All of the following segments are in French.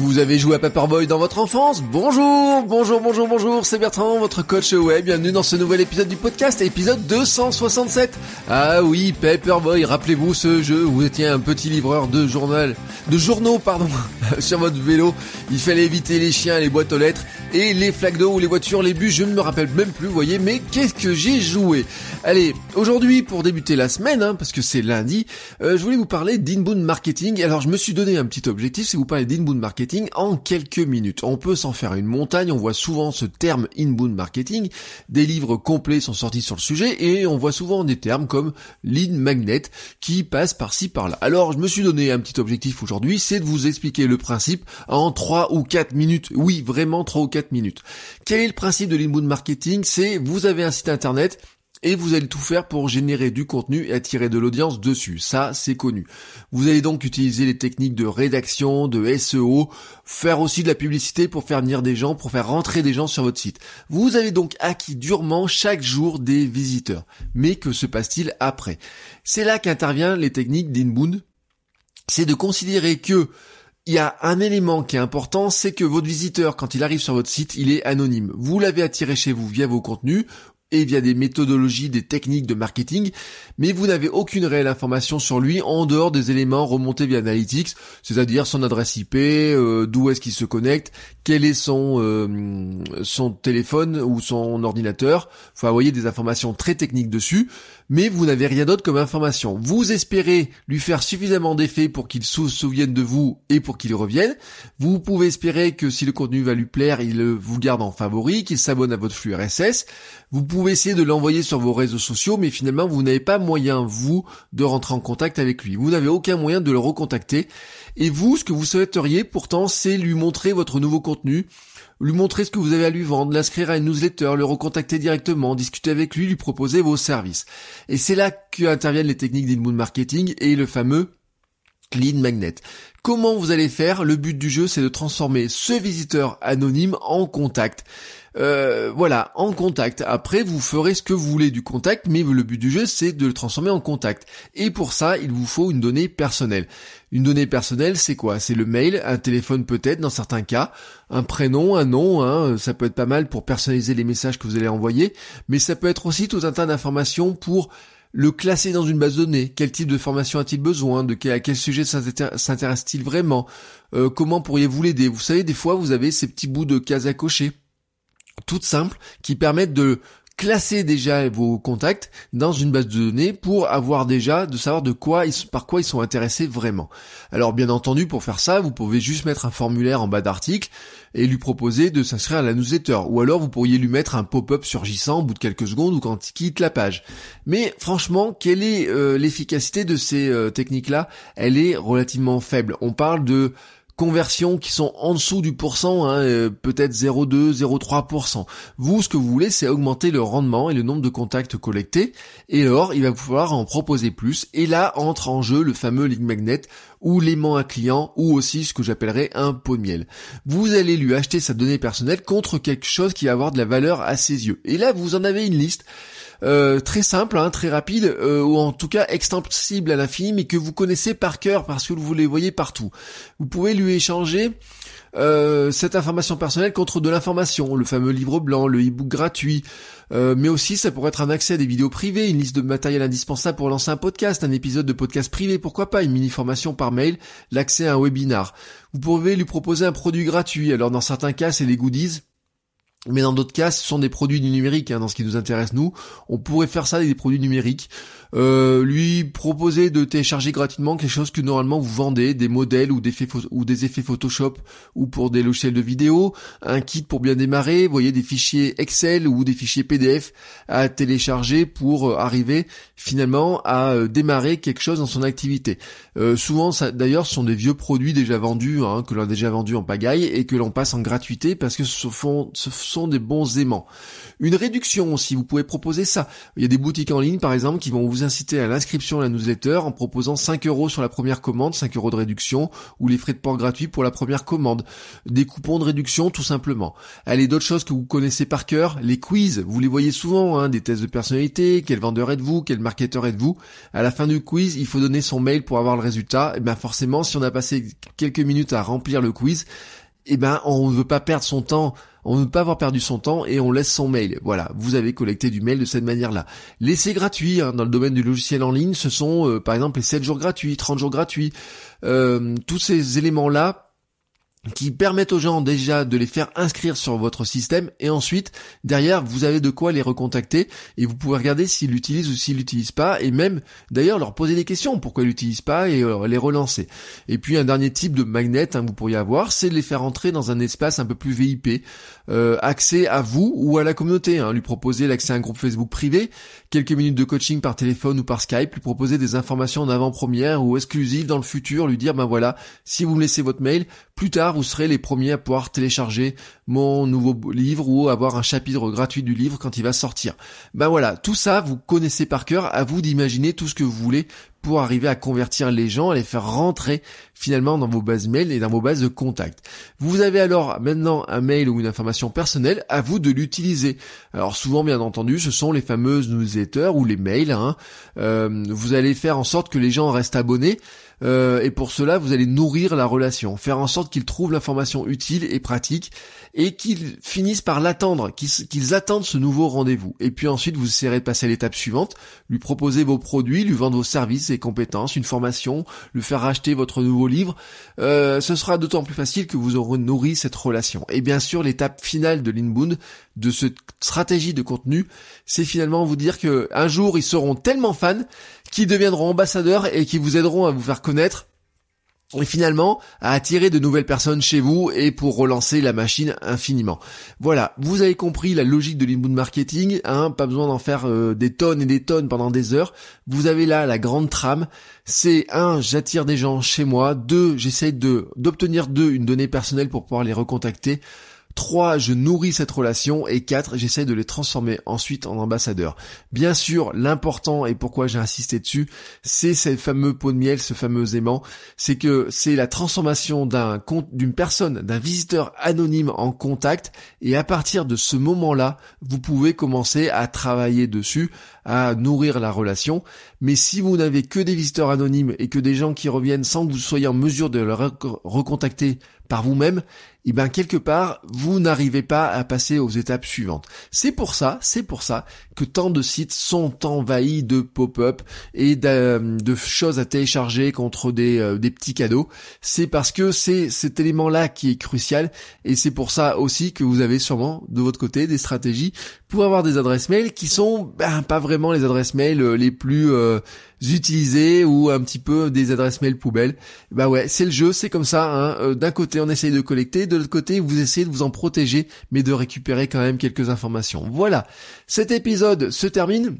Vous avez joué à Paperboy dans votre enfance? Bonjour, bonjour, bonjour, bonjour, c'est Bertrand, votre coach web. Bienvenue dans ce nouvel épisode du podcast, épisode 267. Ah oui, Paperboy, rappelez-vous ce jeu vous étiez un petit livreur de journal, de journaux, pardon, sur votre vélo. Il fallait éviter les chiens, les boîtes aux lettres et les flaques d'eau ou les voitures, les bus, je ne me rappelle même plus, vous voyez, mais qu'est-ce que j'ai joué? Allez, aujourd'hui, pour débuter la semaine, hein, parce que c'est lundi, euh, je voulais vous parler d'inbound marketing. Alors, je me suis donné un petit objectif, c'est vous parler d'inbound marketing en quelques minutes. On peut s'en faire une montagne, on voit souvent ce terme inbound marketing, des livres complets sont sortis sur le sujet et on voit souvent des termes comme lead magnet qui passent par-ci par-là. Alors je me suis donné un petit objectif aujourd'hui, c'est de vous expliquer le principe en 3 ou 4 minutes. Oui, vraiment 3 ou 4 minutes. Quel est le principe de l'inbound marketing? C'est vous avez un site internet, et vous allez tout faire pour générer du contenu et attirer de l'audience dessus. Ça, c'est connu. Vous allez donc utiliser les techniques de rédaction, de SEO, faire aussi de la publicité pour faire venir des gens, pour faire rentrer des gens sur votre site. Vous avez donc acquis durement chaque jour des visiteurs. Mais que se passe-t-il après? C'est là qu'interviennent les techniques d'inbound. C'est de considérer que il y a un élément qui est important, c'est que votre visiteur, quand il arrive sur votre site, il est anonyme. Vous l'avez attiré chez vous via vos contenus, et via des méthodologies, des techniques de marketing, mais vous n'avez aucune réelle information sur lui en dehors des éléments remontés via Analytics, c'est-à-dire son adresse IP, euh, d'où est-ce qu'il se connecte, quel est son euh, son téléphone ou son ordinateur. Faut envoyer des informations très techniques dessus, mais vous n'avez rien d'autre comme information. Vous espérez lui faire suffisamment d'effet pour qu'il se souvienne de vous et pour qu'il revienne. Vous pouvez espérer que si le contenu va lui plaire, il vous garde en favori, qu'il s'abonne à votre flux RSS. Vous pouvez essayer de l'envoyer sur vos réseaux sociaux, mais finalement vous n'avez pas moyen, vous, de rentrer en contact avec lui. Vous n'avez aucun moyen de le recontacter. Et vous, ce que vous souhaiteriez pourtant, c'est lui montrer votre nouveau contenu, lui montrer ce que vous avez à lui vendre, l'inscrire à une newsletter, le recontacter directement, discuter avec lui, lui proposer vos services. Et c'est là qu'interviennent les techniques d'inbound marketing et le fameux lead magnet. Comment vous allez faire? Le but du jeu, c'est de transformer ce visiteur anonyme en contact. Euh, voilà, en contact. Après, vous ferez ce que vous voulez du contact, mais le but du jeu, c'est de le transformer en contact. Et pour ça, il vous faut une donnée personnelle. Une donnée personnelle, c'est quoi? C'est le mail, un téléphone peut-être dans certains cas, un prénom, un nom, hein, ça peut être pas mal pour personnaliser les messages que vous allez envoyer, mais ça peut être aussi tout un tas d'informations pour le classer dans une base de données, quel type de formation a-t-il besoin, de quel, à quel sujet s'intéresse-t-il vraiment, euh, comment pourriez-vous l'aider? Vous savez, des fois, vous avez ces petits bouts de cases à cocher toutes simples qui permettent de classer déjà vos contacts dans une base de données pour avoir déjà de savoir de quoi ils, par quoi ils sont intéressés vraiment. Alors bien entendu pour faire ça vous pouvez juste mettre un formulaire en bas d'article et lui proposer de s'inscrire à la newsletter ou alors vous pourriez lui mettre un pop-up surgissant au bout de quelques secondes ou quand il quitte la page. Mais franchement quelle est euh, l'efficacité de ces euh, techniques là Elle est relativement faible. On parle de conversions qui sont en dessous du pourcent, hein, euh, peut-être 0,2, 0,3%. Vous, ce que vous voulez, c'est augmenter le rendement et le nombre de contacts collectés. Et alors, il va vous falloir en proposer plus. Et là, entre en jeu le fameux lead magnet ou l'aimant à client ou aussi ce que j'appellerais un pot de miel. Vous allez lui acheter sa donnée personnelle contre quelque chose qui va avoir de la valeur à ses yeux. Et là, vous en avez une liste euh, très simple, hein, très rapide, euh, ou en tout cas extensible à l'infini, mais que vous connaissez par cœur parce que vous les voyez partout. Vous pouvez lui échanger euh, cette information personnelle contre de l'information, le fameux livre blanc, le e-book gratuit, mais aussi ça pourrait être un accès à des vidéos privées, une liste de matériel indispensable pour lancer un podcast, un épisode de podcast privé, pourquoi pas, une mini-formation par mail, l'accès à un webinar. Vous pouvez lui proposer un produit gratuit, alors dans certains cas c'est les goodies, mais dans d'autres cas, ce sont des produits du numérique, hein, dans ce qui nous intéresse nous. On pourrait faire ça avec des produits numériques. Euh, lui proposer de télécharger gratuitement quelque chose que normalement vous vendez, des modèles ou des, effets, Photoshop ou pour des logiciels de vidéo, un kit pour bien démarrer, voyez des fichiers Excel ou des fichiers PDF à télécharger pour euh, arriver finalement à euh, démarrer quelque chose dans son activité. souvent, ça, d'ailleurs, ce sont des vieux produits déjà vendus, hein, que l'on a déjà vendus en pagaille et que l'on passe en gratuité parce que ce, ce sont des bons aimants. Une réduction aussi, vous pouvez proposer ça. Il y a des boutiques en ligne par exemple qui vont vous inciter à l'inscription à la newsletter en proposant 5 euros sur la première commande, 5 euros de réduction, ou les frais de port gratuits pour la première commande. Des coupons de réduction tout simplement. Allez, d'autres choses que vous connaissez par cœur, les quiz, vous les voyez souvent, hein, des tests de personnalité, quel vendeur êtes-vous, quel marketeur êtes-vous? À la fin du quiz, il faut donner son mail pour avoir le résultat. Et bien forcément, si on a passé quelques minutes à remplir le quiz, eh ben on ne veut pas perdre son temps on ne veut pas avoir perdu son temps et on laisse son mail. Voilà, vous avez collecté du mail de cette manière-là. L'essai gratuit hein, dans le domaine du logiciel en ligne, ce sont euh, par exemple les 7 jours gratuits, 30 jours gratuits. Euh, tous ces éléments-là qui permettent aux gens déjà de les faire inscrire sur votre système et ensuite derrière vous avez de quoi les recontacter et vous pouvez regarder s'ils l'utilisent ou s'ils l'utilisent pas et même d'ailleurs leur poser des questions pourquoi ils l'utilisent pas et euh, les relancer. Et puis un dernier type de magnet hein, que vous pourriez avoir c'est de les faire entrer dans un espace un peu plus VIP, euh, accès à vous ou à la communauté, hein, lui proposer l'accès à un groupe Facebook privé, quelques minutes de coaching par téléphone ou par Skype, lui proposer des informations en avant-première ou exclusives dans le futur, lui dire ben voilà si vous me laissez votre mail plus tard vous serez les premiers à pouvoir télécharger mon nouveau livre ou avoir un chapitre gratuit du livre quand il va sortir. Ben voilà, tout ça, vous connaissez par cœur, à vous d'imaginer tout ce que vous voulez pour arriver à convertir les gens, à les faire rentrer finalement dans vos bases mail et dans vos bases de contact. Vous avez alors maintenant un mail ou une information personnelle, à vous de l'utiliser. Alors souvent bien entendu, ce sont les fameuses newsletters ou les mails. Hein. Euh, vous allez faire en sorte que les gens restent abonnés. Euh, et pour cela, vous allez nourrir la relation, faire en sorte qu'ils trouvent l'information utile et pratique, et qu'ils finissent par l'attendre, qu'ils attendent ce nouveau rendez-vous. Et puis ensuite, vous essayerez de passer à l'étape suivante, lui proposer vos produits, lui vendre vos services et compétences, une formation, lui faire racheter votre nouveau livre. Euh, ce sera d'autant plus facile que vous aurez nourri cette relation. Et bien sûr, l'étape finale de l'inbound, de cette stratégie de contenu, c'est finalement vous dire que un jour, ils seront tellement fans qui deviendront ambassadeurs et qui vous aideront à vous faire connaître et finalement à attirer de nouvelles personnes chez vous et pour relancer la machine infiniment. Voilà, vous avez compris la logique de l'inbound marketing, hein, pas besoin d'en faire euh, des tonnes et des tonnes pendant des heures. Vous avez là la grande trame, c'est un, j'attire des gens chez moi, deux, j'essaie de d'obtenir d'eux une donnée personnelle pour pouvoir les recontacter. 3. Je nourris cette relation. Et 4. J'essaie de les transformer ensuite en ambassadeurs. Bien sûr, l'important et pourquoi j'ai insisté dessus, c'est ce fameux pot de miel, ce fameux aimant. C'est que c'est la transformation d'un d'une personne, d'un visiteur anonyme en contact. Et à partir de ce moment-là, vous pouvez commencer à travailler dessus, à nourrir la relation. Mais si vous n'avez que des visiteurs anonymes et que des gens qui reviennent sans que vous soyez en mesure de le recontacter par vous-même, et eh ben quelque part, vous n'arrivez pas à passer aux étapes suivantes. C'est pour ça, c'est pour ça que tant de sites sont envahis de pop-up et de, choses à télécharger contre des, euh, des petits cadeaux. C'est parce que c'est cet élément-là qui est crucial et c'est pour ça aussi que vous avez sûrement de votre côté des stratégies pour avoir des adresses mail qui sont ben, pas vraiment les adresses mail euh, les plus euh, utilisées ou un petit peu des adresses mail poubelles. Bah ouais, c'est le jeu, c'est comme ça. Hein. Euh, d'un côté, on essaye de collecter, de l'autre côté, vous essayez de vous en protéger, mais de récupérer quand même quelques informations. Voilà, cet épisode se termine.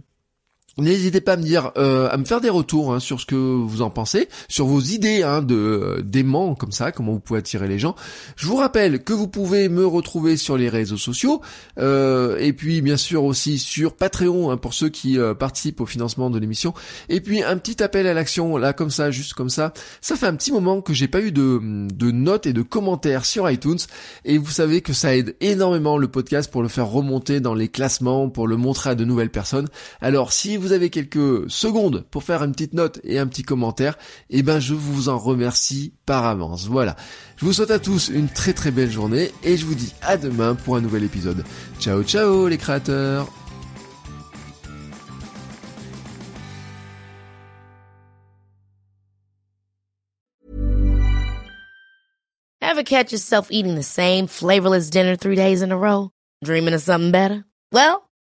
N'hésitez pas à me dire, euh, à me faire des retours hein, sur ce que vous en pensez, sur vos idées hein, de d'aimants comme ça, comment vous pouvez attirer les gens. Je vous rappelle que vous pouvez me retrouver sur les réseaux sociaux euh, et puis bien sûr aussi sur Patreon hein, pour ceux qui euh, participent au financement de l'émission. Et puis un petit appel à l'action là comme ça, juste comme ça. Ça fait un petit moment que j'ai pas eu de, de notes et de commentaires sur iTunes et vous savez que ça aide énormément le podcast pour le faire remonter dans les classements, pour le montrer à de nouvelles personnes. Alors si vous vous avez quelques secondes pour faire une petite note et un petit commentaire, eh ben je vous en remercie par avance. Voilà. Je vous souhaite à tous une très très belle journée et je vous dis à demain pour un nouvel épisode. Ciao ciao les créateurs